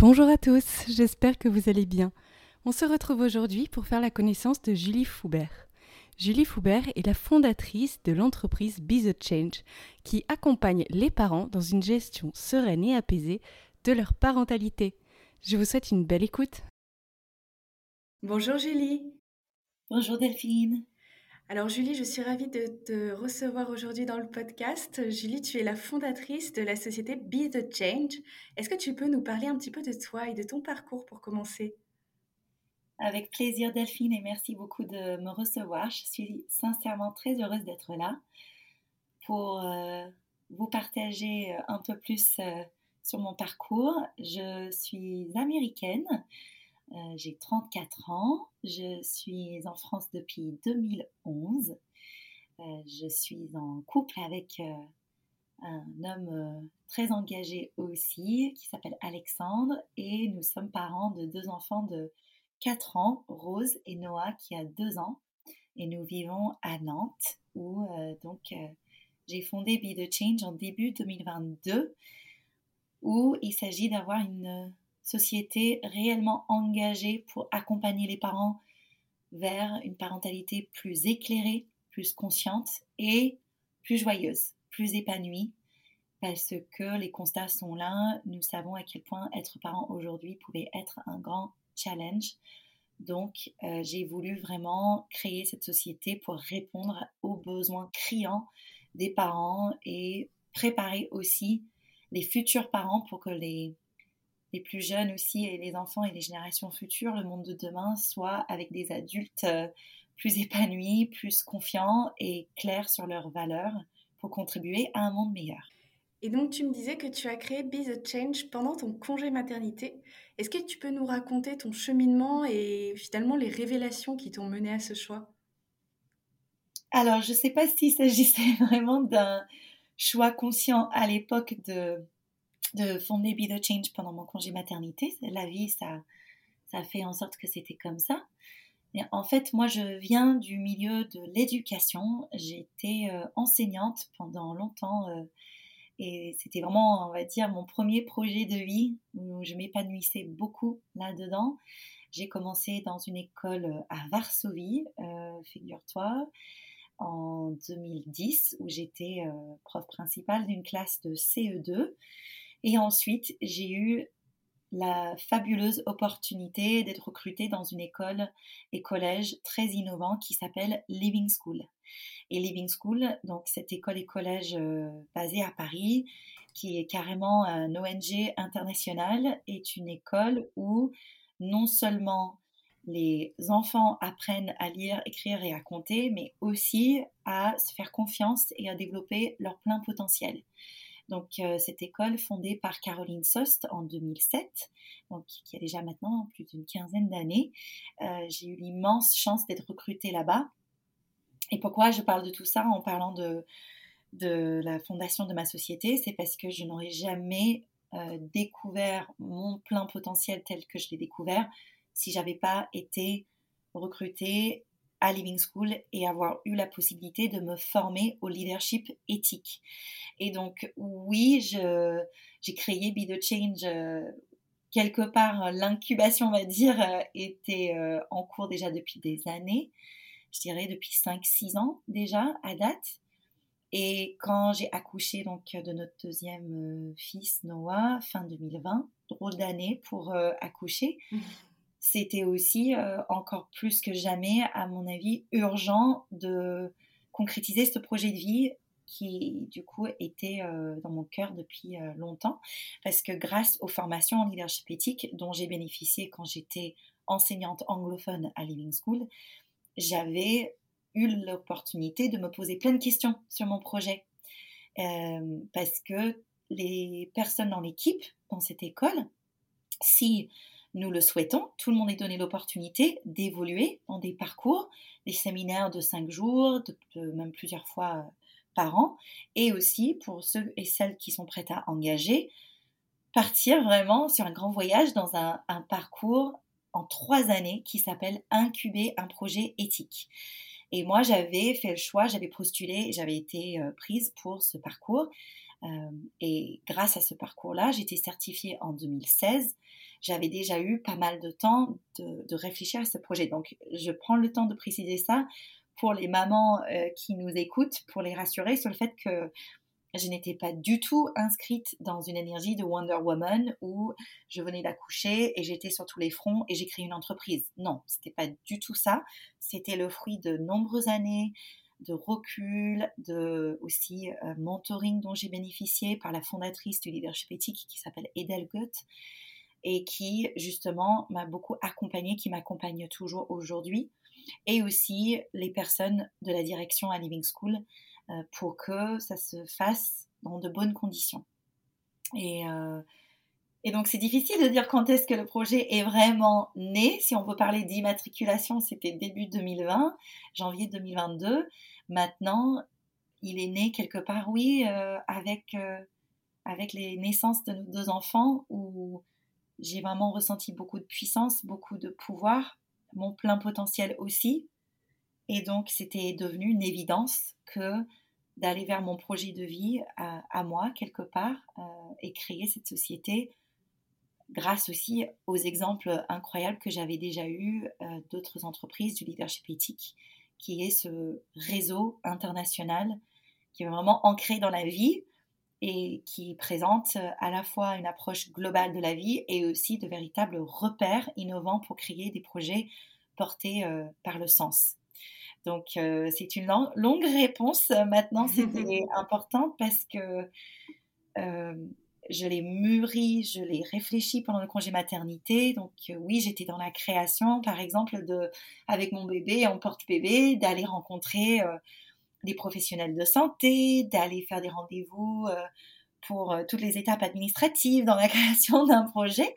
Bonjour à tous, j'espère que vous allez bien. On se retrouve aujourd'hui pour faire la connaissance de Julie Foubert. Julie Foubert est la fondatrice de l'entreprise Be the Change, qui accompagne les parents dans une gestion sereine et apaisée de leur parentalité. Je vous souhaite une belle écoute. Bonjour Julie. Bonjour Delphine. Alors Julie, je suis ravie de te recevoir aujourd'hui dans le podcast. Julie, tu es la fondatrice de la société Be the Change. Est-ce que tu peux nous parler un petit peu de toi et de ton parcours pour commencer? Avec plaisir Delphine et merci beaucoup de me recevoir. Je suis sincèrement très heureuse d'être là pour euh, vous partager euh, un peu plus euh, sur mon parcours. Je suis américaine. Euh, j'ai 34 ans, je suis en France depuis 2011. Euh, je suis en couple avec euh, un homme très engagé aussi qui s'appelle Alexandre. Et nous sommes parents de deux enfants de 4 ans, Rose et Noah qui a 2 ans. Et nous vivons à Nantes où donc j'ai fondé Be the Change en début 2022 où il s'agit d'avoir une société réellement engagée pour accompagner les parents vers une parentalité plus éclairée, plus consciente et plus joyeuse, plus épanouie, parce que les constats sont là. Nous savons à quel point être parent aujourd'hui pouvait être un grand challenge. Donc, euh, j'ai voulu vraiment créer cette société pour répondre aux besoins criants des parents et préparer aussi les futurs parents pour que les les plus jeunes aussi et les enfants et les générations futures, le monde de demain, soit avec des adultes euh, plus épanouis, plus confiants et clairs sur leurs valeurs pour contribuer à un monde meilleur. Et donc tu me disais que tu as créé Be the Change pendant ton congé maternité. Est-ce que tu peux nous raconter ton cheminement et finalement les révélations qui t'ont mené à ce choix? Alors je ne sais pas s'il s'agissait vraiment d'un choix conscient à l'époque de de fonder Be the Change pendant mon congé maternité. La vie, ça, ça fait en sorte que c'était comme ça. Et en fait, moi, je viens du milieu de l'éducation. J'ai été euh, enseignante pendant longtemps euh, et c'était vraiment, on va dire, mon premier projet de vie où je m'épanouissais beaucoup là-dedans. J'ai commencé dans une école à Varsovie, euh, figure-toi, en 2010, où j'étais prof principale d'une classe de CE2. Et ensuite, j'ai eu la fabuleuse opportunité d'être recrutée dans une école et collège très innovant qui s'appelle Living School. Et Living School, donc cette école et collège euh, basée à Paris, qui est carrément un ONG international, est une école où non seulement les enfants apprennent à lire, écrire et à compter, mais aussi à se faire confiance et à développer leur plein potentiel. Donc, euh, cette école fondée par Caroline Sost en 2007, donc, qui a déjà maintenant plus d'une quinzaine d'années. Euh, j'ai eu l'immense chance d'être recrutée là-bas. Et pourquoi je parle de tout ça en parlant de, la fondation de ma société? C'est parce que je n'aurais jamais euh, découvert mon plein potentiel tel que je l'ai découvert si j'avais pas été recrutée à Living School et avoir eu la possibilité de me former au leadership éthique. Et donc, oui, j'ai créé Be the Change. Euh, quelque part, l'incubation, on va dire, euh, était euh, en cours déjà depuis des années. Je dirais depuis 5-6 ans déjà à date. Et quand j'ai accouché donc de notre deuxième fils Noah fin 2020, drôle d'année pour accoucher. C'était aussi euh, encore plus que jamais, à mon avis, urgent de concrétiser ce projet de vie qui, du coup, était euh, dans mon cœur depuis euh, longtemps. Parce que grâce aux formations en leadership éthique dont j'ai bénéficié quand j'étais enseignante anglophone à Living School, j'avais eu l'opportunité de me poser plein de questions sur mon projet. parce que les personnes dans l'équipe, dans cette école, si nous le souhaitons, tout le monde est donné l'opportunité d'évoluer dans des parcours, des séminaires de cinq jours, même plusieurs fois euh, par an, et aussi pour ceux et celles qui sont prêtes à engager, partir vraiment sur un grand voyage dans un, parcours en trois années qui s'appelle Incuber un projet éthique. Et moi, j'avais fait le choix, j'avais postulé, j'avais été euh, prise pour ce parcours. Euh, et grâce à ce parcours-là, été certifiée en 2016. J'avais déjà eu pas mal de temps de, réfléchir à ce projet. Donc, je prends le temps de préciser ça pour les mamans euh, qui nous écoutent, pour les rassurer sur le fait que je n'étais pas du tout inscrite dans une énergie de Wonder Woman où je venais d'accoucher et j'étais sur tous les fronts et j'ai créé une entreprise. Non, c'était pas du tout ça. C'était le fruit de nombreuses années de recul, de aussi euh, mentoring dont j'ai bénéficié par la fondatrice du leadership éthique qui s'appelle Edel Goethe et qui justement m'a beaucoup accompagnée, qui m'accompagne toujours aujourd'hui, et aussi les personnes de la direction à Living School euh, pour que ça se fasse dans de bonnes conditions. Et, euh, et donc c'est difficile de dire quand est-ce que le projet est vraiment né. Si on veut parler d'immatriculation, c'était début 2020, janvier 2022. Maintenant, il est né quelque part, oui, euh, avec, avec les naissances de nos deux enfants où j'ai vraiment ressenti beaucoup de puissance, beaucoup de pouvoir, mon plein potentiel aussi. Et donc, c'était devenu une évidence que d'aller vers mon projet de vie à, moi, quelque part, euh, et créer cette société grâce aussi aux exemples incroyables que j'avais déjà eus euh, d'autres entreprises du leadership éthique, qui est ce réseau international qui est vraiment ancré dans la vie et qui présente à la fois une approche globale de la vie et aussi de véritables repères innovants pour créer des projets portés euh, par le sens. Donc, euh, c'est une longue réponse. Maintenant, c'était important parce que euh, je l'ai mûri, je l'ai réfléchi pendant le congé maternité. Donc, euh, oui, j'étais dans la création, par exemple, de, avec mon bébé en porte-bébé, d'aller rencontrer des professionnels de santé, d'aller faire des rendez-vous pour toutes les étapes administratives dans la création d'un projet.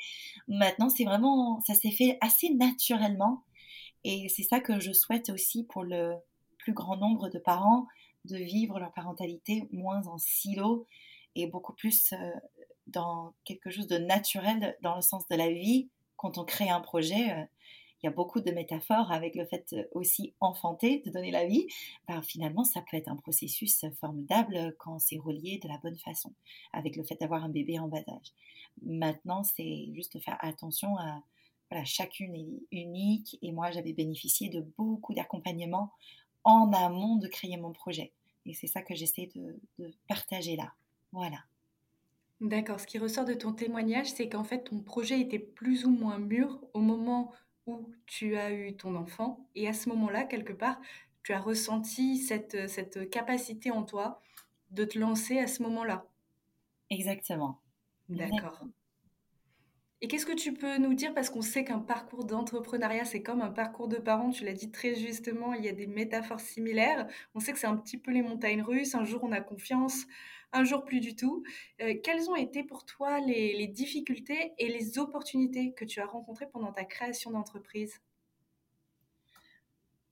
Maintenant, c'est vraiment, ça s'est fait assez naturellement et c'est ça que je souhaite aussi pour le plus grand nombre de parents, de vivre leur parentalité moins en silo et beaucoup plus euh, dans quelque chose de naturel dans le sens de la vie. Quand on crée un projet, euh, il y a beaucoup de métaphores avec le fait aussi enfanter, de donner la vie. Ben, finalement, ça peut être un processus formidable quand c'est relié de la bonne façon, avec le fait d'avoir un bébé en bas âge. Maintenant, c'est juste de faire attention à voilà, chacune est unique et moi j'avais bénéficié de beaucoup d'accompagnement en amont de créer mon projet. Et c'est ça que j'essaie de, partager là. Voilà. D'accord. Ce qui ressort de ton témoignage, c'est qu'en fait ton projet était plus ou moins mûr au moment où tu as eu ton enfant. Et à ce moment-là, quelque part, tu as ressenti cette, cette capacité en toi de te lancer à ce moment-là. Exactement. D'accord. Et qu'est-ce que tu peux nous dire? Parce qu'on sait qu'un parcours d'entrepreneuriat, c'est comme un parcours de parents. Tu l'as dit très justement, il y a des métaphores similaires. On sait que c'est un petit peu les montagnes russes. Un jour, on a confiance, un jour, plus du tout. Euh, quelles ont été pour toi les, difficultés et les opportunités que tu as rencontrées pendant ta création d'entreprise?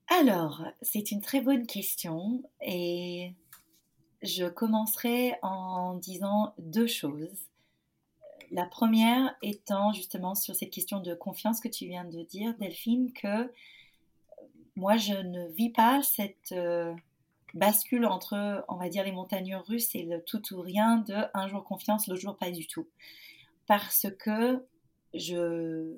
Alors, c'est une très bonne question. Et je commencerai en disant deux choses. La première étant justement sur cette question de confiance que tu viens de dire, Delphine, que moi, je ne vis pas cette euh, bascule entre, on va dire, les montagnes russes et le tout ou rien de un jour confiance, l'autre jour pas du tout. Parce que je,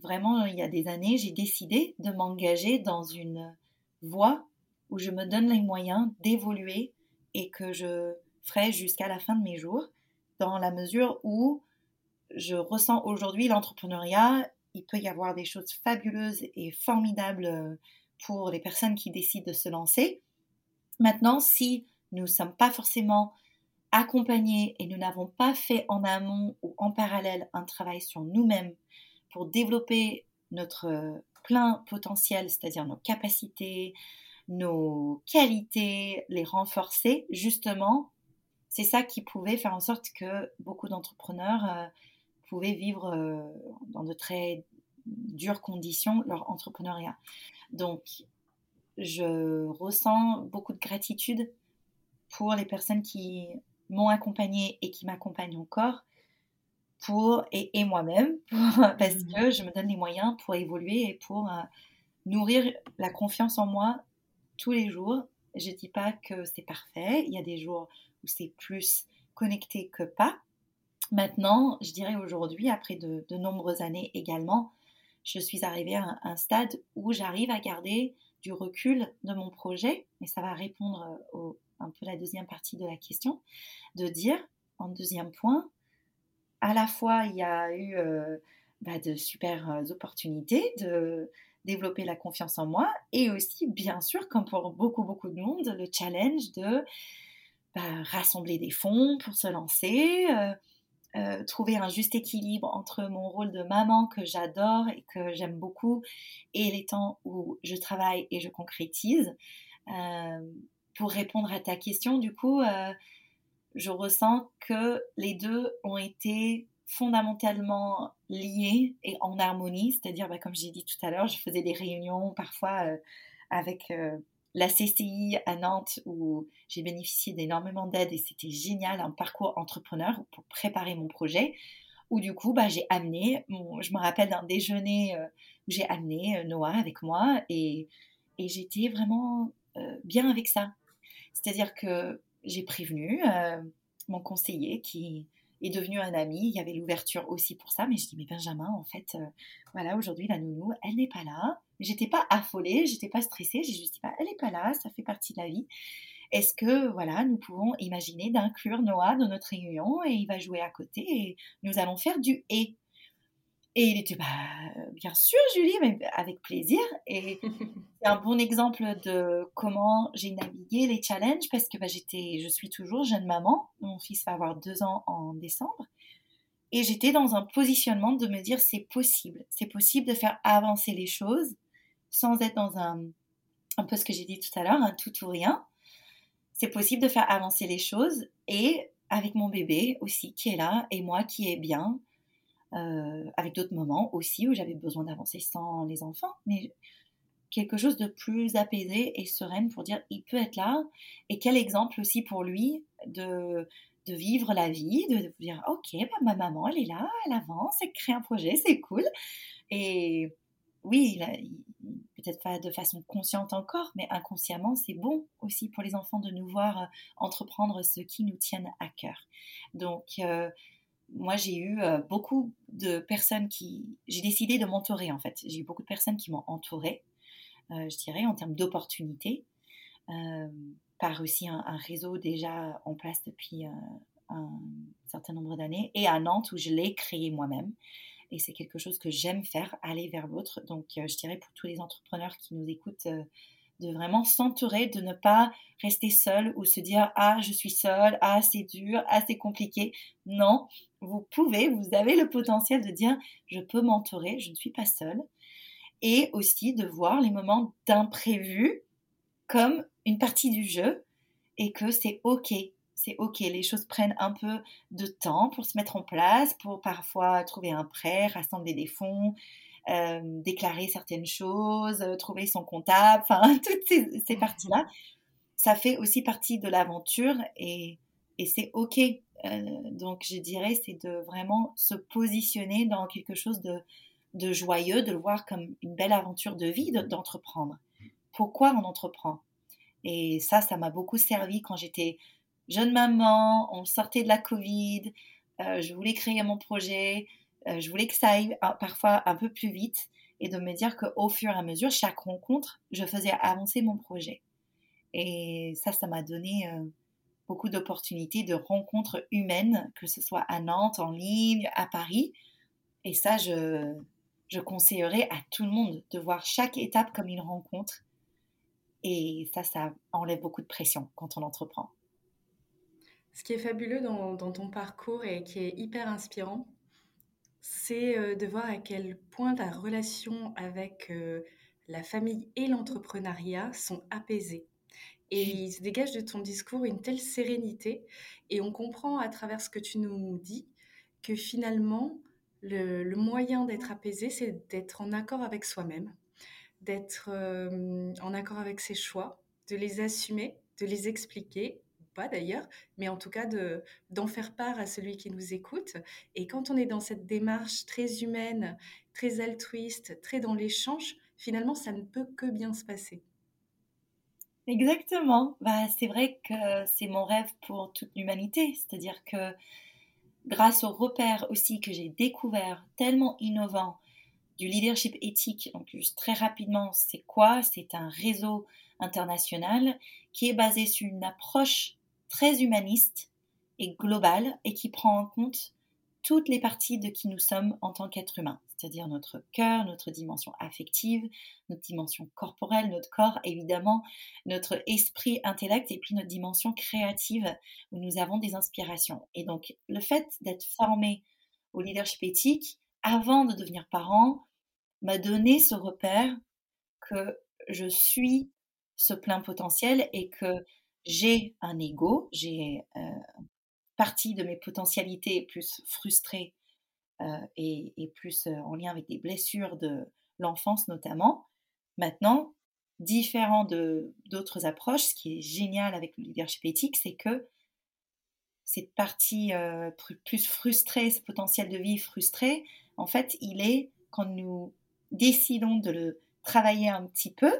vraiment, il y a des années, j'ai décidé de m'engager dans une voie où je me donne les moyens d'évoluer et que je ferai jusqu'à la fin de mes jours dans la mesure où je ressens aujourd'hui l'entrepreneuriat, il peut y avoir des choses fabuleuses et formidables pour les personnes qui décident de se lancer. Maintenant, si nous ne sommes pas forcément accompagnés et nous n'avons pas fait en amont ou en parallèle un travail sur nous-mêmes pour développer notre euh, plein potentiel, c'est-à-dire nos capacités, nos qualités, les renforcer, justement, c'est ça qui pouvait faire en sorte que beaucoup d'entrepreneurs euh, pouvaient vivre dans de très dures conditions leur entrepreneuriat. Donc, je ressens beaucoup de gratitude pour les personnes qui m'ont accompagnée et qui m'accompagnent encore pour et, moi-même parce mmh que je me donne les moyens pour évoluer et pour euh, nourrir la confiance en moi tous les jours. Je dis pas que c'est parfait. Il y a des jours où c'est plus connecté que pas. Maintenant, je dirais aujourd'hui, après de, nombreuses années également, je suis arrivée à un, stade où j'arrive à garder du recul de mon projet, et ça va répondre au, un peu la deuxième partie de la question, de dire en deuxième point, à la fois il y a eu euh, bah, de super euh, opportunités de développer la confiance en moi et aussi bien sûr comme pour beaucoup beaucoup de monde le challenge de bah, rassembler des fonds pour se lancer euh, trouver un juste équilibre entre mon rôle de maman que j'adore et que j'aime beaucoup et les temps où je travaille et je concrétise pour répondre à ta question, du coup, euh, je ressens que les deux ont été fondamentalement liés et en harmonie. C'est-à-dire, bah, comme j'ai dit tout à l'heure, je faisais des réunions parfois euh, avec euh, la CCI à Nantes où j'ai bénéficié d'énormément d'aide et c'était génial, un parcours entrepreneur pour préparer mon projet. Où du coup, bah, j'ai amené, je me rappelle d'un déjeuner où j'ai amené Noah avec moi et, et j'étais vraiment bien avec ça. C'est-à-dire que j'ai prévenu euh, mon conseiller qui est devenu un ami. Il y avait l'ouverture aussi pour ça, mais je dis mais Benjamin, en fait, euh, voilà, aujourd'hui la nounou, elle n'est pas là. J'étais pas affolée, j'étais pas stressée. J'ai juste dit bah, elle n'est pas là, ça fait partie de la vie. Est-ce que voilà, nous pouvons imaginer d'inclure Noah dans notre réunion et il va jouer à côté et nous allons faire du et? Et il était, bah, bien sûr, Julie, mais avec plaisir. Et c'est un bon exemple de comment j'ai navigué les challenges parce que bah, j'étais, je suis toujours jeune maman. Mon fils va avoir deux ans en décembre. Et j'étais dans un positionnement de me dire c'est possible. C'est possible de faire avancer les choses sans être dans un, un peu ce que j'ai dit tout à l'heure, un tout ou rien. C'est possible de faire avancer les choses et avec mon bébé aussi qui est là et moi qui est bien euh, avec d'autres moments aussi où j'avais besoin d'avancer sans les enfants, mais quelque chose de plus apaisé et sereine pour dire il peut être là et quel exemple aussi pour lui de, vivre la vie, de dire ok, bah, ma maman elle est là, elle avance, elle crée un projet, c'est cool. Et oui, peut-être pas de façon consciente encore, mais inconsciemment, c'est bon aussi pour les enfants de nous voir entreprendre ce qui nous tienne à cœur. Donc, euh, moi, j'ai eu euh, beaucoup de personnes qui. J'ai décidé de m'entourer, en fait. J'ai eu beaucoup de personnes qui m'ont entourée, euh, je dirais, en termes d'opportunités, euh, par aussi un, réseau déjà en place depuis un certain nombre d'années, et à Nantes où je l'ai créé moi-même. Et c'est quelque chose que j'aime faire, aller vers l'autre. Donc, je dirais pour tous les entrepreneurs qui nous écoutent, de vraiment s'entourer, de ne pas rester seul ou se dire ah je suis seul, ah c'est dur, ah c'est compliqué. Non, vous pouvez, vous avez le potentiel de dire je peux m'entourer, je ne suis pas seule. Et aussi de voir les moments d'imprévu comme une partie du jeu et que c'est ok. C'est ok, les choses prennent un peu de temps pour se mettre en place, pour parfois trouver un prêt, rassembler des fonds, euh, déclarer certaines choses, euh, trouver son comptable, enfin, toutes ces, parties-là. Ça fait aussi partie de l'aventure et, et c'est OK. Euh, donc, je dirais, c'est de vraiment se positionner dans quelque chose de, de joyeux, de le voir comme une belle aventure de vie, d'entreprendre. Pourquoi on entreprend? Et ça, ça m'a beaucoup servi quand j'étais jeune maman, on sortait de la Covid, je voulais créer mon projet, je voulais que ça aille parfois un peu plus vite et de me dire qu'au fur et à mesure, chaque rencontre, je faisais avancer mon projet. Et ça, ça m'a donné euh, beaucoup d'opportunités de rencontres humaines, que ce soit à Nantes, en ligne, à Paris. Et ça, je, je conseillerais à tout le monde de voir chaque étape comme une rencontre. Et ça, ça enlève beaucoup de pression quand on entreprend. Ce qui est fabuleux dans ton parcours et qui est hyper inspirant, c'est euh, de voir à quel point ta relation avec euh, la famille et l'entrepreneuriat sont apaisées. Et il se dégage de ton discours une telle sérénité. Et on comprend à travers ce que tu nous dis que finalement, le, moyen d'être apaisé, c'est d'être en accord avec soi-même, d'être euh, en accord avec ses choix, de les assumer, de les expliquer, pas d'ailleurs, mais en tout cas de, d'en faire part à celui qui nous écoute. Et quand on est dans cette démarche très humaine, très altruiste, très dans l'échange, finalement, ça ne peut que bien se passer. Exactement. Bah, c'est vrai que c'est mon rêve pour toute l'humanité. C'est-à-dire que grâce aux repères aussi que j'ai découverts, tellement innovants, du leadership éthique, en plus très rapidement, c'est quoi? C'est un réseau international qui est basé sur une approche très humaniste et globale et qui prend en compte toutes les parties de qui nous sommes en tant qu'être humain, c'est-à-dire notre cœur, notre dimension affective, notre dimension corporelle, notre corps, évidemment, notre esprit, intellect et puis notre dimension créative où nous avons des inspirations. Et donc, le fait d'être formé au leadership éthique avant de devenir parent m'a donné ce repère que je suis ce plein potentiel et que j'ai un ego, j'ai euh, partie de mes potentialités plus frustrées euh, et, plus euh, en lien avec des blessures de l'enfance notamment. Maintenant, différent de d'autres approches, ce qui est génial avec le leadership éthique, c'est que cette partie euh, plus frustrée, ce potentiel de vie frustré, en fait, il est quand nous décidons de le travailler un petit peu,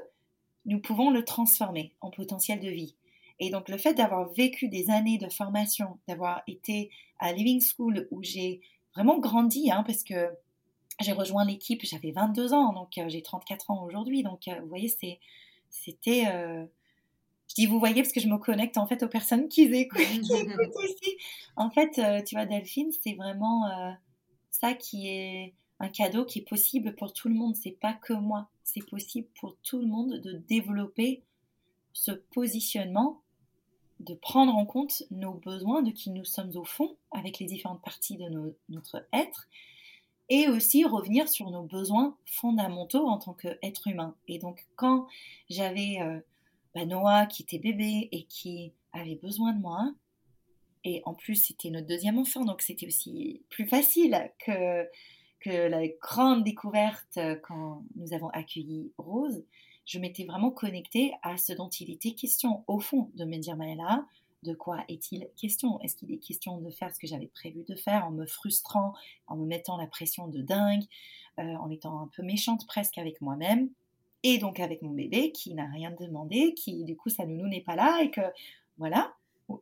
nous pouvons le transformer en potentiel de vie. Et donc le fait d'avoir vécu des années de formation, d'avoir été à Living School où j'ai vraiment grandi, hein, parce que j'ai rejoint l'équipe, j'avais 22 ans, donc euh, j'ai 34 ans aujourd'hui. Donc euh, vous voyez, c'était... Euh, je dis vous voyez parce que je me connecte en fait aux personnes qui écoutent, aussi. En fait, tu vois, Delphine, c'est vraiment ça qui est un cadeau qui est possible pour tout le monde. C'est pas que moi, c'est possible pour tout le monde de développer ce positionnement de prendre en compte nos besoins, de qui nous sommes au fond, avec les différentes parties de notre être, et aussi revenir sur nos besoins fondamentaux en tant qu'être humain. Et donc quand j'avais euh, bah, Noah qui était bébé et qui avait besoin de moi, et en plus c'était notre deuxième enfant, donc c'était aussi plus facile que, que la grande découverte quand nous avons accueilli Rose, je m'étais vraiment connectée à ce dont il était question. Au fond, de me dire, Maëla, de quoi est-il question? Est-ce qu'il est question de faire ce que j'avais prévu de faire en me frustrant, en me mettant la pression de dingue, euh, en étant un peu méchante presque avec moi-même? Et donc avec mon bébé qui n'a rien demandé, qui du coup sa nounou n'est pas là et que voilà,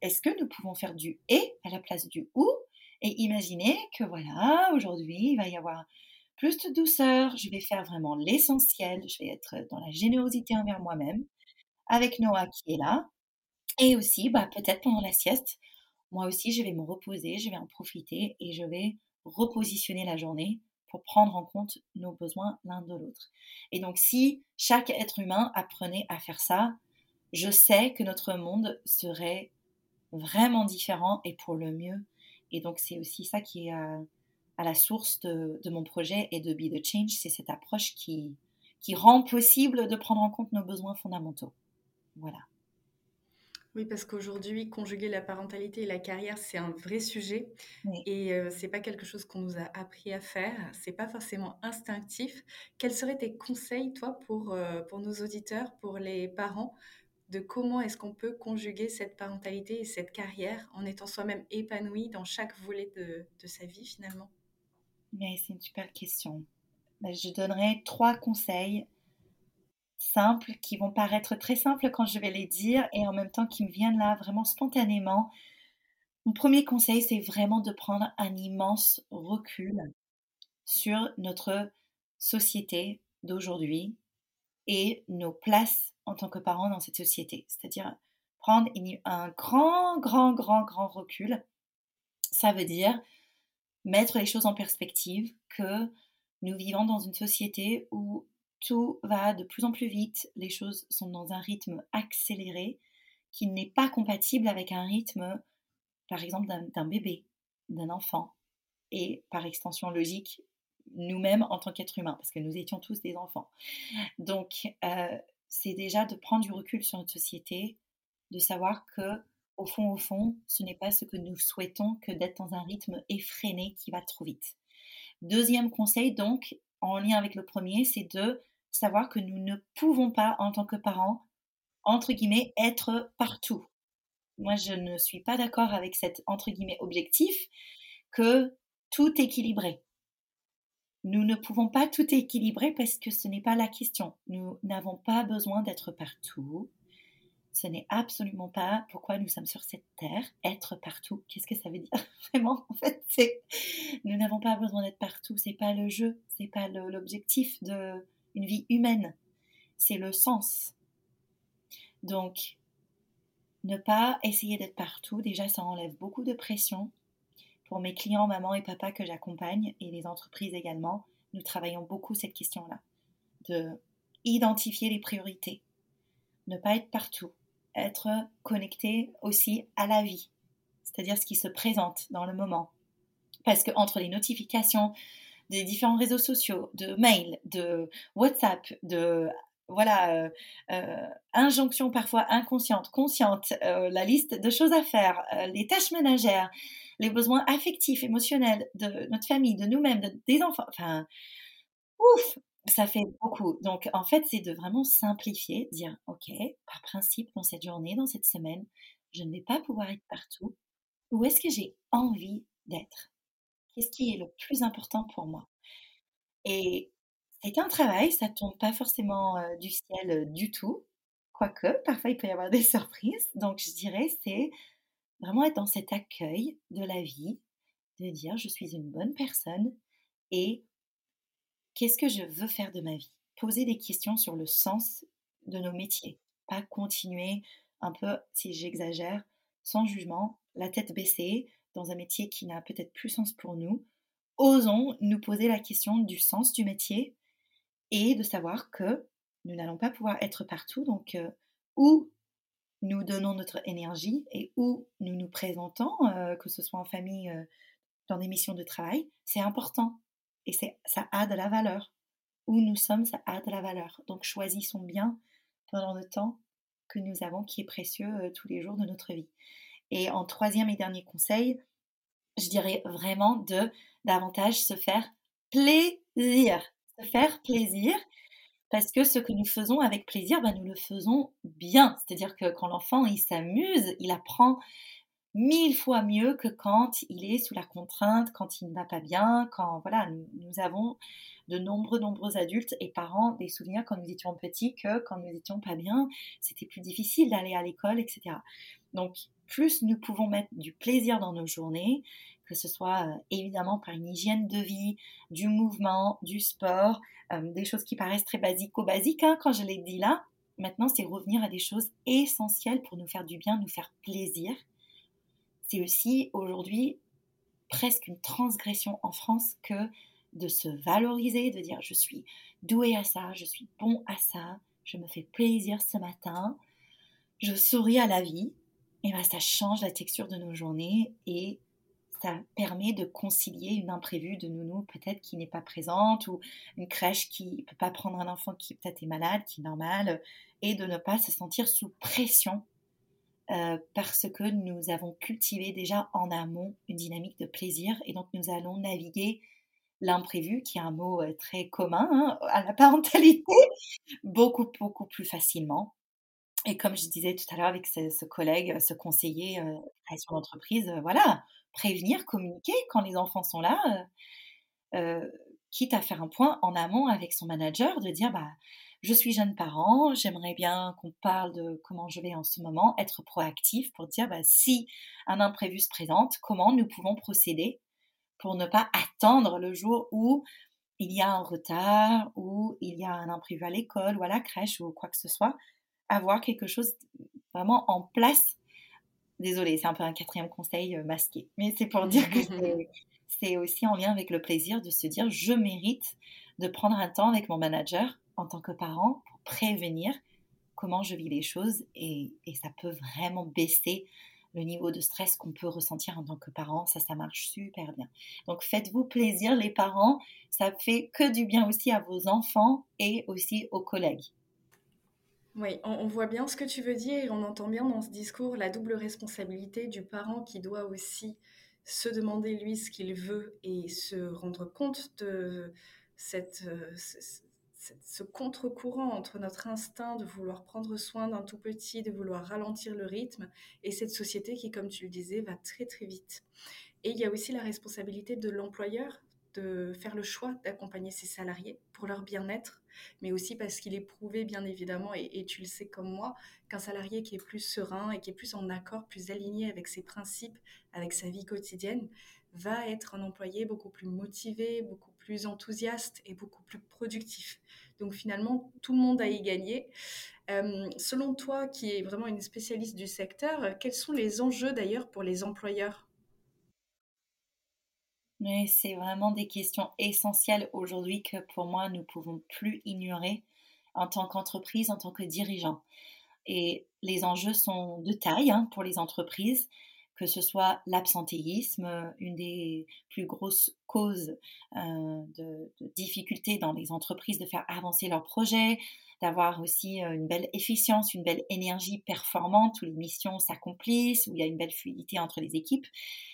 est-ce que nous pouvons faire du et à la place du ou? Et imaginer que voilà, aujourd'hui il va y avoir plus de douceur, je vais faire vraiment l'essentiel, je vais être dans la générosité envers moi-même, avec Noah qui est là, et aussi bah, peut-être pendant la sieste, moi aussi je vais me reposer, je vais en profiter et je vais repositionner la journée pour prendre en compte nos besoins l'un de l'autre. Et donc si chaque être humain apprenait à faire ça, je sais que notre monde serait vraiment différent et pour le mieux. Et donc c'est aussi ça qui est... Euh, à la source de, mon projet et de Be the Change, c'est cette approche qui, qui rend possible de prendre en compte nos besoins fondamentaux. Voilà. Oui, parce qu'aujourd'hui, conjuguer la parentalité et la carrière, c'est un vrai sujet. Et euh, c'est pas quelque chose qu'on nous a appris à faire. C'est pas forcément instinctif. Quels seraient tes conseils, toi, pour, euh, pour nos auditeurs, pour les parents, de comment est-ce qu'on peut conjuguer cette parentalité et cette carrière en étant soi-même épanoui dans chaque volet de, de sa vie, finalement? Mais c'est une super question. Ben, je donnerai trois conseils simples qui vont paraître très simples quand je vais les dire et en même temps qui me viennent là vraiment spontanément. Mon premier conseil, c'est vraiment de prendre un immense recul sur notre société d'aujourd'hui et nos places en tant que parents dans cette société. C'est-à-dire prendre un grand, grand, grand, grand recul. Ça veut dire mettre les choses en perspective, que nous vivons dans une société où tout va de plus en plus vite, les choses sont dans un rythme accéléré qui n'est pas compatible avec un rythme, par exemple, d'un bébé, d'un enfant, et par extension logique, nous-mêmes en tant qu'êtres humains, parce que nous étions tous des enfants. Donc, euh, c'est déjà de prendre du recul sur notre société, de savoir que au fond, au fond, ce n'est pas ce que nous souhaitons que d'être dans un rythme effréné qui va trop vite. Deuxième conseil, donc, en lien avec le premier, c'est de savoir que nous ne pouvons pas, en tant que parents, entre guillemets, être partout. Moi, je ne suis pas d'accord avec cet, entre guillemets, objectif que tout équilibré. Nous ne pouvons pas tout équilibrer parce que ce n'est pas la question. Nous n'avons pas besoin d'être partout. Ce n'est absolument pas pourquoi nous sommes sur cette terre. Être partout, qu'est-ce que ça veut dire? Vraiment En fait, nous n'avons pas besoin d'être partout. C'est pas le jeu, c'est pas l'objectif de une vie humaine. C'est le sens. Donc, ne pas essayer d'être partout, déjà, ça enlève beaucoup de pression. Pour mes clients, maman et papa que j'accompagne, et les entreprises également, nous travaillons beaucoup cette question-là. De identifier les priorités. Ne pas être partout. Être connecté aussi à la vie. C'est-à-dire ce qui se présente dans le moment. Parce que entre les notifications des différents réseaux sociaux, de mails, de WhatsApp, de voilà, euh, euh, injonction parfois inconsciente, consciente, euh, la liste de choses à faire, les tâches ménagères, les besoins affectifs, émotionnels de notre famille, de nous-mêmes, des enfants. Enfin, ouf, ça fait beaucoup. Donc, en fait, c'est de vraiment simplifier, dire, OK, par principe, dans cette journée, dans cette semaine, je ne vais pas pouvoir être partout. Où est-ce que j'ai envie d'être? Qu'est-ce qui est le plus important pour moi? Et c'est un travail, ça tombe pas forcément du ciel du tout, quoique parfois il peut y avoir des surprises. Donc je dirais c'est vraiment être dans cet accueil de la vie, de dire je suis une bonne personne et qu'est-ce que je veux faire de ma vie? Poser des questions sur le sens de nos métiers, pas continuer un peu, si j'exagère, sans jugement, la tête baissée, dans un métier qui n'a peut-être plus sens pour nous. Osons nous poser la question du sens du métier et de savoir que nous n'allons pas pouvoir être partout. Donc, euh, où nous donnons notre énergie et où nous nous présentons, euh, que ce soit en famille, euh, dans des missions de travail, c'est important et ça a de la valeur. Où nous sommes, ça a de la valeur. Donc, choisissons bien pendant le temps que nous avons qui est précieux tous les jours de notre vie. Et en troisième et dernier conseil, je dirais vraiment de davantage se faire plaisir faire plaisir parce que ce que nous faisons avec plaisir, ben, nous le faisons bien. C'est-à-dire que quand l'enfant s'amuse, il apprend mille fois mieux que quand il est sous la contrainte, quand il ne va pas bien, quand voilà, nous, avons de nombreux nombreux adultes et parents des souvenirs quand nous étions petits que quand nous étions pas bien, c'était plus difficile d'aller à l'école, etc. Donc plus nous pouvons mettre du plaisir dans nos journées, que ce soit euh, évidemment par une hygiène de vie, du mouvement, du sport, euh, des choses qui paraissent très basiques-basiques hein, quand je l'ai dit là. Maintenant, c'est revenir à des choses essentielles pour nous faire du bien, nous faire plaisir. C'est aussi aujourd'hui presque une transgression en France que de se valoriser, de dire je suis doué à ça, je suis bon à ça, je me fais plaisir ce matin, je souris à la vie. Et bien ça change la texture de nos journées et ça permet de concilier une imprévue de nounou peut-être qui n'est pas présente ou une crèche qui ne peut pas prendre un enfant qui peut-être est malade, qui est normal, et de ne pas se sentir sous pression euh, parce que nous avons cultivé déjà en amont une dynamique de plaisir et donc nous allons naviguer l'imprévu, qui est un mot euh, très commun hein, à la parentalité, beaucoup, beaucoup plus facilement. Et comme je disais tout à l'heure avec ce, collègue, ce conseiller euh, sur l'entreprise, euh, voilà, prévenir, communiquer quand les enfants sont là, quitte à faire un point en amont avec son manager, de dire bah je suis jeune parent, j'aimerais bien qu'on parle de comment je vais en ce moment, être proactif pour dire bah, si un imprévu se présente, comment nous pouvons procéder pour ne pas attendre le jour où il y a un retard, ou il y a un imprévu à l'école ou à la crèche ou quoi que ce soit, avoir quelque chose vraiment en place. Désolée, c'est un peu un quatrième conseil euh, masqué, mais c'est pour dire que c'est aussi en lien avec le plaisir de se dire je mérite de prendre un temps avec mon manager en tant que parent pour prévenir comment je vis les choses et, ça peut vraiment baisser le niveau de stress qu'on peut ressentir en tant que parent. Ça, ça marche super bien. Donc faites-vous plaisir les parents, ça fait que du bien aussi à vos enfants et aussi aux collègues. Oui, on, voit bien ce que tu veux dire et on entend bien dans ce discours la double responsabilité du parent qui doit aussi se demander lui ce qu'il veut et se rendre compte de cette, ce contre-courant entre notre instinct de vouloir prendre soin d'un tout petit, de vouloir ralentir le rythme, et cette société qui, comme tu le disais, va très très vite. Et il y a aussi la responsabilité de l'employeur de faire le choix d'accompagner ses salariés pour leur bien-être, mais aussi parce qu'il est prouvé, bien évidemment, et, tu le sais comme moi, qu'un salarié qui est plus serein et qui est plus en accord, plus aligné avec ses principes, avec sa vie quotidienne, va être un employé beaucoup plus motivé, beaucoup plus enthousiaste et beaucoup plus productif. Donc finalement, tout le monde a y gagné. Euh, selon toi, qui est vraiment une spécialiste du secteur, quels sont les enjeux d'ailleurs pour les employeurs? Mais c'est vraiment des questions essentielles aujourd'hui que pour moi, nous ne pouvons plus ignorer en tant qu'entreprise, en tant que dirigeant. Et les enjeux sont de taille hein, pour les entreprises que ce soit l'absentéisme, euh, une des plus grosses causes euh, de, difficultés dans les entreprises de faire avancer leurs projets, d'avoir aussi euh, une belle efficience, une belle énergie performante où les missions s'accomplissent, où il y a une belle fluidité entre les équipes.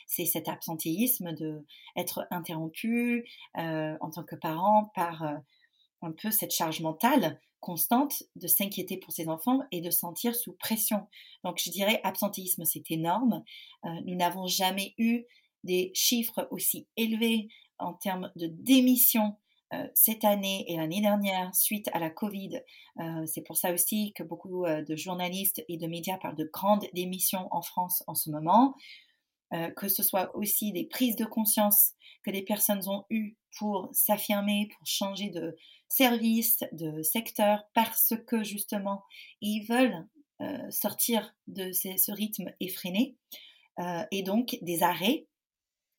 C'est cet absentéisme de être interrompu en tant que parent par un peu cette charge mentale constante de s'inquiéter pour ses enfants et de sentir sous pression. Donc je dirais absentéisme, c'est énorme. Euh, nous n'avons jamais eu des chiffres aussi élevés en termes de démission euh, cette année et l'année dernière suite à la Covid. Euh, c'est pour ça aussi que beaucoup de journalistes et de médias parlent de grandes démissions en France en ce moment. que ce soit aussi des prises de conscience que les personnes ont eues pour s'affirmer, pour changer de, services, de secteurs, parce que justement, ils veulent euh, sortir de ce, rythme effréné, euh, et donc des arrêts,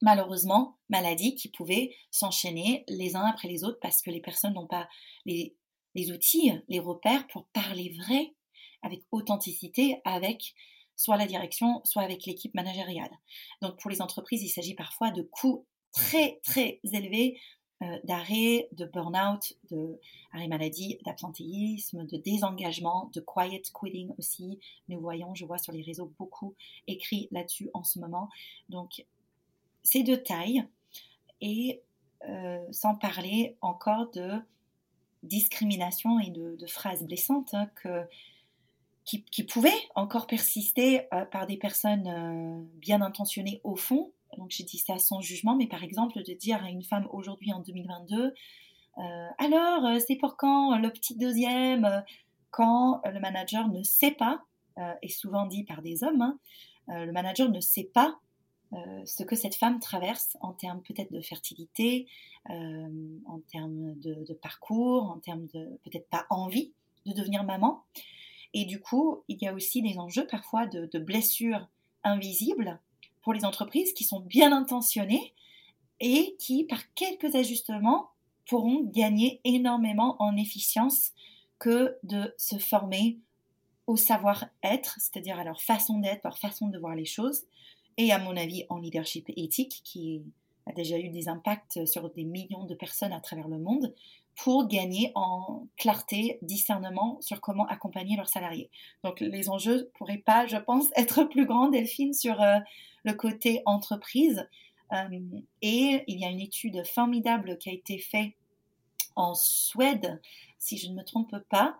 malheureusement, maladies qui pouvaient s'enchaîner les uns après les autres parce que les personnes n'ont pas les, les outils, les repères pour parler vrai, avec authenticité, avec soit la direction, soit avec l'équipe managériale. Donc pour les entreprises, il s'agit parfois de coûts très très élevés euh, d'arrêt, de burn-out, de arrêt maladie, d'absentéisme, de désengagement, de quiet quitting aussi. Nous voyons, je vois sur les réseaux beaucoup écrit là-dessus en ce moment. Donc, c'est de taille et euh, sans parler encore de discrimination et de, phrases blessantes hein, que, qui, pouvaient encore persister euh, par des personnes bien intentionnées au fond donc j'ai dit ça sans jugement, mais par exemple de dire à une femme aujourd'hui en 2022, euh, alors euh, c'est pour quand le petit deuxième, euh, quand le manager ne sait pas, et souvent dit par des hommes, hein, le manager ne sait pas ce que cette femme traverse en termes peut-être de fertilité, en termes de, parcours, en termes de peut-être pas envie de devenir maman. Et du coup, il y a aussi des enjeux parfois de blessures invisibles pour les entreprises qui sont bien intentionnées et qui, par quelques ajustements, pourront gagner énormément en efficience que de se former au savoir-être, c'est-à-dire à leur façon d'être, leur façon de voir les choses, et à mon avis en leadership éthique, qui a déjà eu des impacts sur des millions de personnes à travers le monde, pour gagner en clarté, discernement sur comment accompagner leurs salariés. Donc les enjeux ne pourraient pas, je pense, être plus grands, Delphine, sur euh, côté entreprise. Euh, et il y a une étude formidable qui a été faite en Suède, si je ne me trompe pas,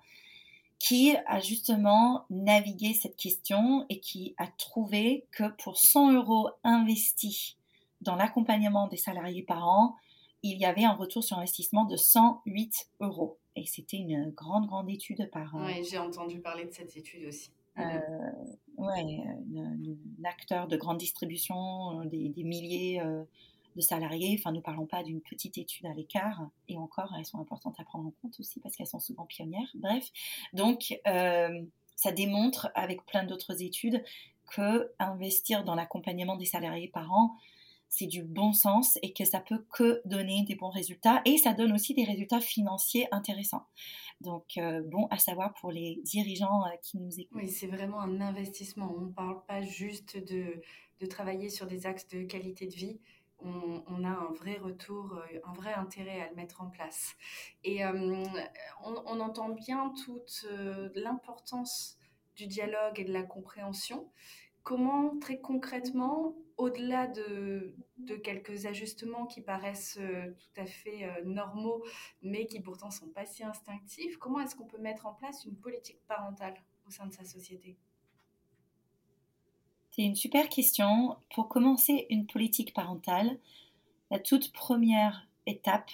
qui a justement navigué cette question et qui a trouvé que pour 100 euros investis dans l'accompagnement des salariés par an, il y avait un retour sur investissement de 108 euros. Et c'était une grande, grande étude par... Euh, oui, j'ai entendu parler de cette étude aussi. Euh, ouais, un acteur de grande distribution, des, milliers euh, de salariés. Enfin, nous parlons pas d'une petite étude à l'écart. Et encore, elles sont importantes à prendre en compte aussi parce qu'elles sont souvent pionnières. Bref, donc ça démontre avec plein d'autres études que investir dans l'accompagnement des salariés par an, c'est du bon sens et que ça peut que donner des bons résultats et ça donne aussi des résultats financiers intéressants. Donc, euh, bon à savoir pour les dirigeants euh, qui nous écoutent. Oui, c'est vraiment un investissement. On ne parle pas juste de, de, travailler sur des axes de qualité de vie. On, a un vrai retour, euh, un vrai intérêt à le mettre en place. Et on, entend bien toute l'importance du dialogue et de la compréhension comment très concrètement, au-delà de, quelques ajustements qui paraissent euh, tout à fait euh, normaux, mais qui pourtant sont pas si instinctifs, comment est-ce qu'on peut mettre en place une politique parentale au sein de sa société? C'est une super question. Pour commencer une politique parentale, la toute première étape,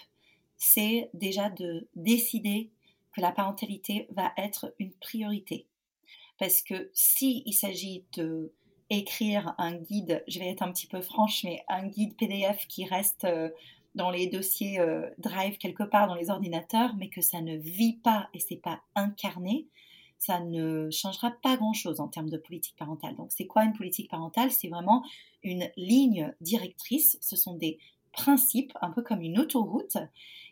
c'est déjà de décider que la parentalité va être une priorité. Parce que s'il il s'agit de écrire un guide, je vais être un petit peu franche, mais un guide PDF qui reste euh, dans les dossiers euh, Drive quelque part dans les ordinateurs, mais que ça ne vit pas et c'est pas incarné, ça ne changera pas grand-chose en termes de politique parentale. Donc c'est quoi une politique parentale? C'est vraiment une ligne directrice, ce sont des principes, un peu comme une autoroute,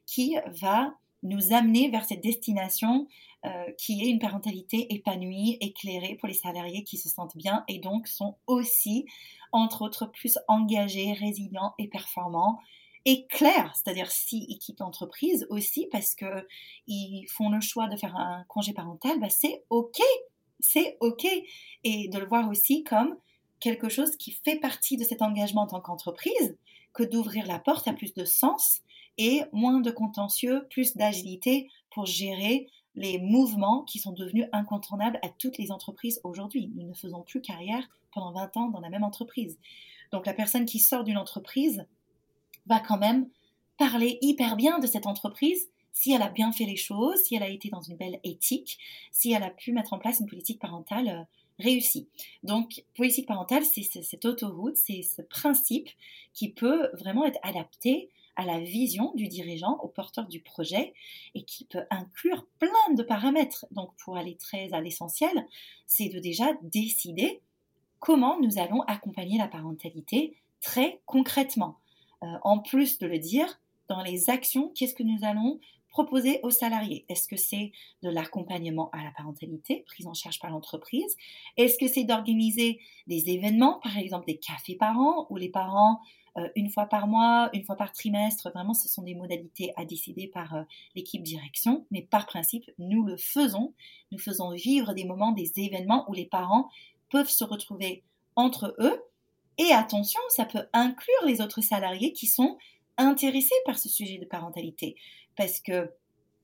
qui va nous amener vers cette destination euh, qui est une parentalité épanouie, éclairée pour les salariés qui se sentent bien et donc sont aussi, entre autres, plus engagés, résilients et performants et clairs, c'est-à-dire s'ils quittent l'entreprise aussi parce que ils font le choix de faire un congé parental, bah c'est ok, c'est ok, et de le voir aussi comme quelque chose qui fait partie de cet engagement en tant qu'entreprise, que d'ouvrir la porte à plus de sens et moins de contentieux, plus d'agilité pour gérer les mouvements qui sont devenus incontournables à toutes les entreprises aujourd'hui. Nous ne faisons plus carrière pendant 20 ans dans la même entreprise. Donc la personne qui sort d'une entreprise va quand même parler hyper bien de cette entreprise si elle a bien fait les choses, si elle a été dans une belle éthique, si elle a pu mettre en place une politique parentale euh, réussie. Donc, politique parentale, c'est cette autoroute, c'est ce principe qui peut vraiment être adapté à la vision du dirigeant, au porteur du projet, et qui peut inclure plein de paramètres. Donc pour aller très à l'essentiel, c'est de déjà décider comment nous allons accompagner la parentalité très concrètement. Euh, en plus de le dire, dans les actions, qu'est-ce que nous allons proposer aux salariés? Est-ce que c'est de l'accompagnement à la parentalité, prise en charge par l'entreprise? Est-ce que c'est d'organiser des événements, par exemple des cafés parents, où les parents une fois par mois, une fois par trimestre. Vraiment, ce sont des modalités à décider par euh, l'équipe direction, mais par principe, nous le faisons. Nous faisons vivre des moments, des événements où les parents peuvent se retrouver entre eux. Et attention, ça peut inclure les autres salariés qui sont intéressés par ce sujet de parentalité. Parce que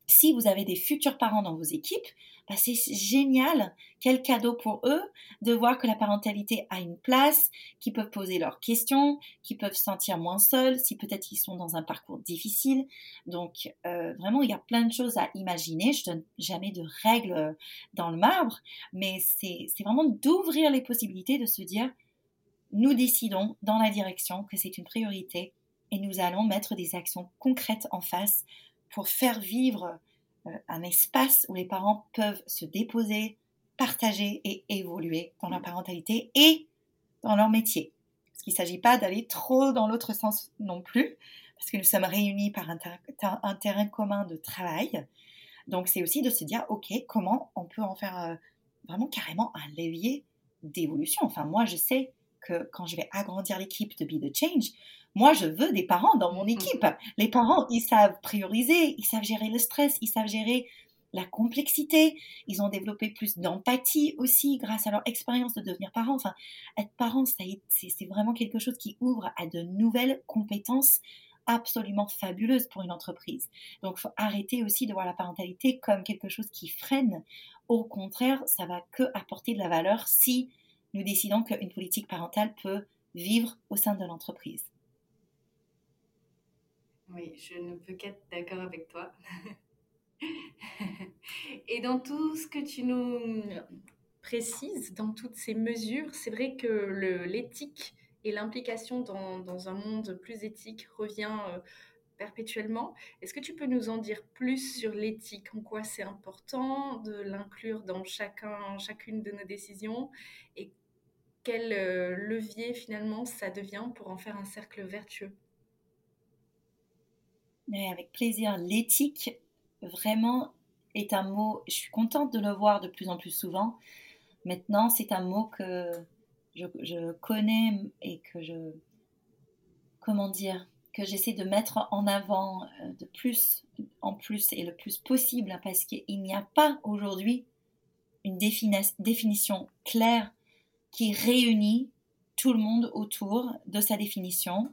si vous avez des futurs parents dans vos équipes, bah, c'est génial. Quel cadeau pour eux de voir que la parentalité a une place, qu'ils peuvent poser leurs questions, qu'ils peuvent se sentir moins seuls si peut-être ils sont dans un parcours difficile. Donc euh, vraiment, il y a plein de choses à imaginer. Je donne jamais de règles euh, dans le marbre, mais c'est vraiment d'ouvrir les possibilités de se dire, nous décidons dans la direction que c'est une priorité et nous allons mettre des actions concrètes en face pour faire vivre un espace où les parents peuvent se déposer, partager et évoluer dans leur parentalité et dans leur métier. Parce qu'il ne s'agit pas d'aller trop dans l'autre sens non plus, parce que nous sommes réunis par un, un terrain commun de travail. Donc c'est aussi de se dire, OK, comment on peut en faire euh, vraiment carrément un levier d'évolution. Enfin, moi, je sais que quand je vais agrandir l'équipe de Be the Change, moi, je veux des parents dans mon équipe. Les parents, ils savent prioriser, ils savent gérer le stress, ils savent gérer la complexité. Ils ont développé plus d'empathie aussi grâce à leur expérience de devenir parent. Enfin, être parent, c'est vraiment quelque chose qui ouvre à de nouvelles compétences absolument fabuleuses pour une entreprise. Donc, il faut arrêter aussi de voir la parentalité comme quelque chose qui freine. Au contraire, ça va que apporter de la valeur si nous décidons qu'une politique parentale peut vivre au sein de l'entreprise. Oui, je ne peux qu'être d'accord avec toi. Et dans tout ce que tu nous précises, dans toutes ces mesures, c'est vrai que l'éthique et l'implication dans, un monde plus éthique revient euh, perpétuellement. Est-ce que tu peux nous en dire plus sur l'éthique? En quoi c'est important de l'inclure dans chacun, chacune de nos décisions? Et quel euh, levier finalement ça devient pour en faire un cercle vertueux? Avec plaisir. L'éthique, vraiment, est un mot, je suis contente de le voir de plus en plus souvent. Maintenant, c'est un mot que je, connais et que je, comment dire, que j'essaie de mettre en avant euh, de plus en plus et le plus possible parce qu'il n'y a pas aujourd'hui une définition claire qui réunit tout le monde autour de sa définition,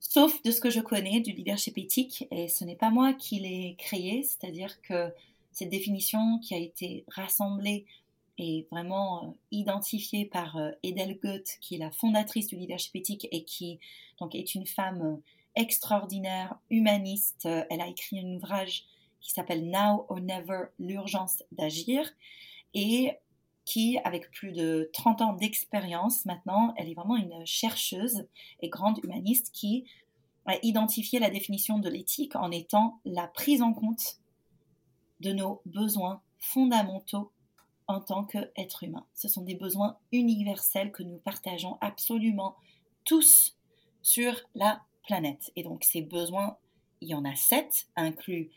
sauf de ce que je connais du leadership éthique, et ce n'est pas moi qui l'ai créé, c'est-à-dire que cette définition qui a été rassemblée et vraiment euh, identifiée par euh, Edel Goethe, qui est la fondatrice du leadership éthique et qui donc est une femme euh, extraordinaire, humaniste. Elle a écrit un ouvrage qui s'appelle Now or Never, l'urgence d'agir, et qui, avec plus de 30 ans d'expérience maintenant, elle est vraiment une chercheuse et grande humaniste qui a identifié la définition de l'éthique en étant la prise en compte de nos besoins fondamentaux en tant qu'être humain. Ce sont des besoins universels que nous partageons absolument tous sur la planète. Et donc ces besoins, il y en a sept, incluent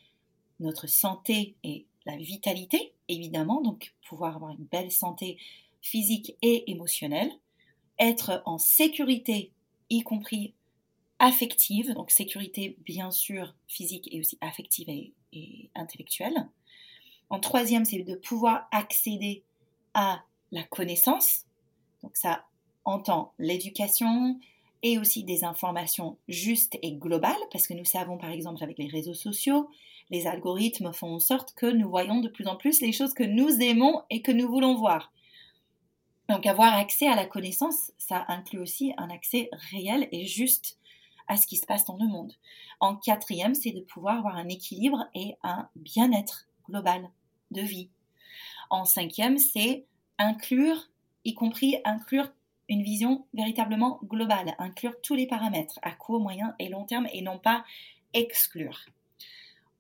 notre santé et la vitalité, évidemment, donc pouvoir avoir une belle santé physique et émotionnelle, être en sécurité, y compris affective, donc sécurité bien sûr physique et aussi affective et, intellectuelle. En troisième, c'est de pouvoir accéder à la connaissance, donc ça entend l'éducation et aussi des informations justes et globales, parce que nous savons par exemple avec les réseaux sociaux, les algorithmes font en sorte que nous voyons de plus en plus les choses que nous aimons et que nous voulons voir. Donc avoir accès à la connaissance, ça inclut aussi un accès réel et juste à ce qui se passe dans le monde. En quatrième, c'est de pouvoir avoir un équilibre et un bien-être global de vie. En cinquième, c'est inclure, y compris inclure une vision véritablement globale, inclure tous les paramètres à court, moyen et long terme et non pas exclure.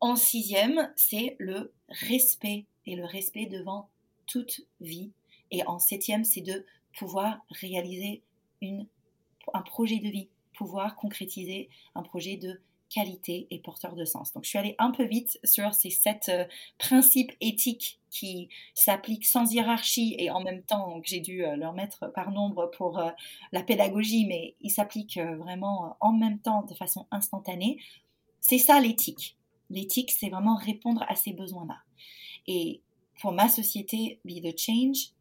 En sixième, c'est le respect et le respect devant toute vie. Et en septième, c'est de pouvoir réaliser un projet de vie, pouvoir concrétiser un projet de qualité et porteur de sens. Donc je suis allée un peu vite sur ces sept euh, principes éthiques qui s'appliquent sans hiérarchie et en même temps que j'ai dû euh, leur mettre par nombre pour euh, la pédagogie, mais ils s'appliquent vraiment en même temps de façon instantanée. C'est ça l'éthique. L'éthique, c'est vraiment répondre à ces besoins-là. Et pour ma société, Be the Change,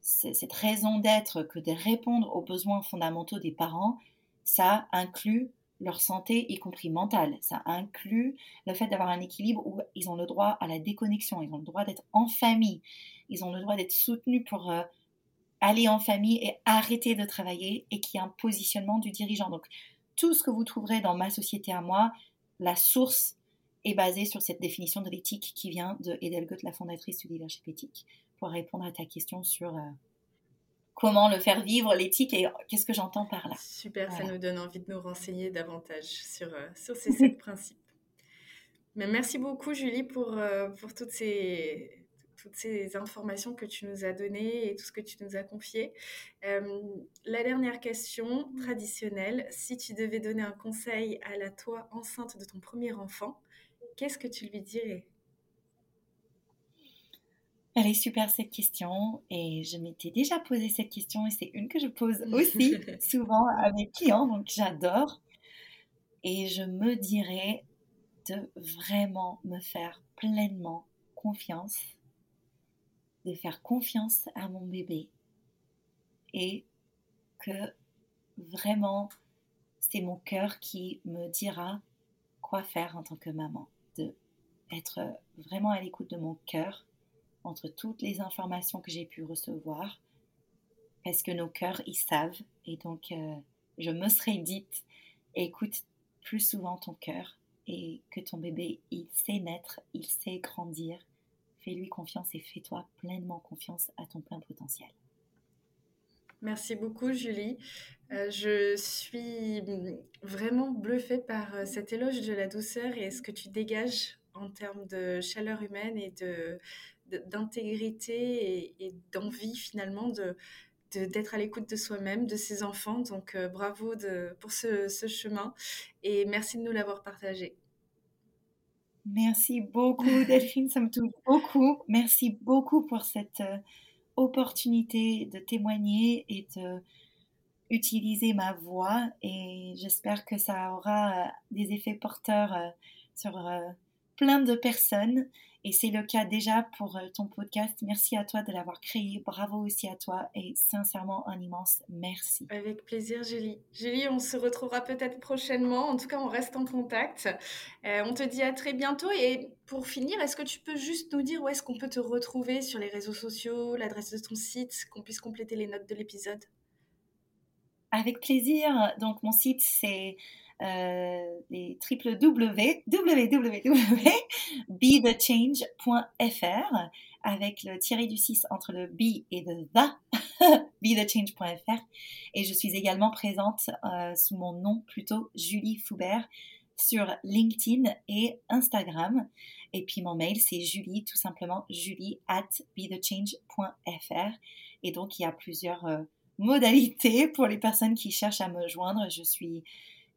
cette raison d'être que de répondre aux besoins fondamentaux des parents, ça inclut leur santé, y compris mentale. Ça inclut le fait d'avoir un équilibre où ils ont le droit à la déconnexion, ils ont le droit d'être en famille, ils ont le droit d'être soutenus pour euh, aller en famille et arrêter de travailler et qu'il y ait un positionnement du dirigeant. Donc, tout ce que vous trouverez dans ma société à moi, la source est basé sur cette définition de l'éthique qui vient de la fondatrice du leadership éthique, pour répondre à ta question sur euh, comment le faire vivre, l'éthique, et qu'est-ce que j'entends par là. Super, ça nous donne envie de nous renseigner davantage sur, euh, sur ces sept principes. Mais merci beaucoup, Julie, pour, euh, pour toutes, ces, toutes ces informations que tu nous as données et tout ce que tu nous as confié. la dernière question traditionnelle, si tu devais donner un conseil à la toi enceinte de ton premier enfant, qu'est-ce que tu lui dirais? Elle est super cette question et je m'étais déjà posé cette question et c'est une que je pose aussi souvent à mes clients, donc j'adore. Et je me dirais de vraiment me faire pleinement confiance, de faire confiance à mon bébé et que vraiment c'est mon cœur qui me dira quoi faire en tant que maman de être vraiment à l'écoute de mon cœur entre toutes les informations que j'ai pu recevoir, parce que nos cœurs, ils savent. Et donc, euh, je me serais dite, écoute plus souvent ton cœur et que ton bébé, il sait naître, il sait grandir. Fais-lui confiance et fais-toi pleinement confiance à ton plein potentiel. Merci beaucoup, Julie. Euh, je suis vraiment bluffée par euh, cet éloge de la douceur et ce que tu dégages en termes de chaleur humaine et de d'intégrité et, d'envie finalement de d'être à l'écoute de soi-même, de ses enfants. Donc euh, bravo de, pour ce, ce, chemin et merci de nous l'avoir partagé. Merci beaucoup Delphine, ça me touche beaucoup. Merci beaucoup pour cette opportunité de témoigner et de utiliser ma voix et j'espère que ça aura euh, des effets porteurs euh, sur euh, plein de personnes Et c'est le cas déjà pour ton podcast. Merci à toi de l'avoir créé. Bravo aussi à toi et sincèrement un immense merci. Avec plaisir, Julie. Julie, on se retrouvera peut-être prochainement. En tout cas, on reste en contact. On te dit à très bientôt. Et pour finir, est-ce que tu peux juste nous dire où est-ce qu'on peut te retrouver sur les réseaux sociaux, l'adresse de ton site, qu'on puisse compléter les notes de l'épisode? Avec plaisir. Donc, mon site, c'est euh, les www.bethethange.fr avec le tiré du 6 entre le be et le the, bethethange.fr. Et je suis également présente euh, sous mon nom plutôt Julie Foubert sur LinkedIn et Instagram. Et puis mon mail, c'est julie, tout simplement julie at bethethange.fr. Et donc, il y a plusieurs euh, modalités pour les personnes qui cherchent à me joindre. Je suis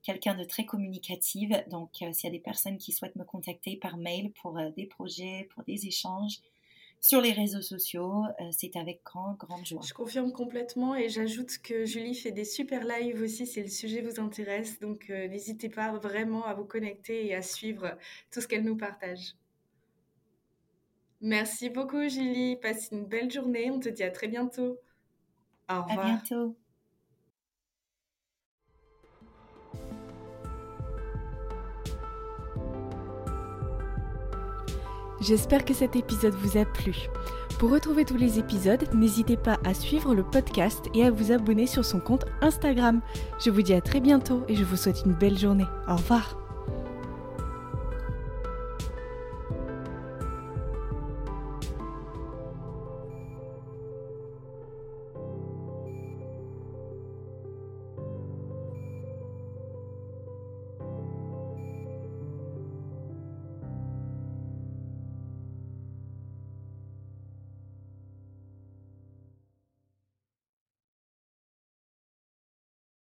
quelqu'un de très communicative. Donc, euh, s'il y a des personnes qui souhaitent me contacter par mail pour euh, des projets, pour des échanges sur les réseaux sociaux, euh, c'est avec grand, grande joie. Je confirme complètement et j'ajoute que Julie fait des super lives aussi si le sujet vous intéresse. Donc, n'hésitez pas vraiment à vous connecter et à suivre tout ce qu'elle nous partage. Merci beaucoup, Julie. Passe une belle journée. On te dit à très bientôt. Au revoir. À bientôt. J'espère que cet épisode vous a plu. Pour retrouver tous les épisodes, n'hésitez pas à suivre le podcast et à vous abonner sur son compte Instagram. Je vous dis à très bientôt et je vous souhaite une belle journée. Au revoir.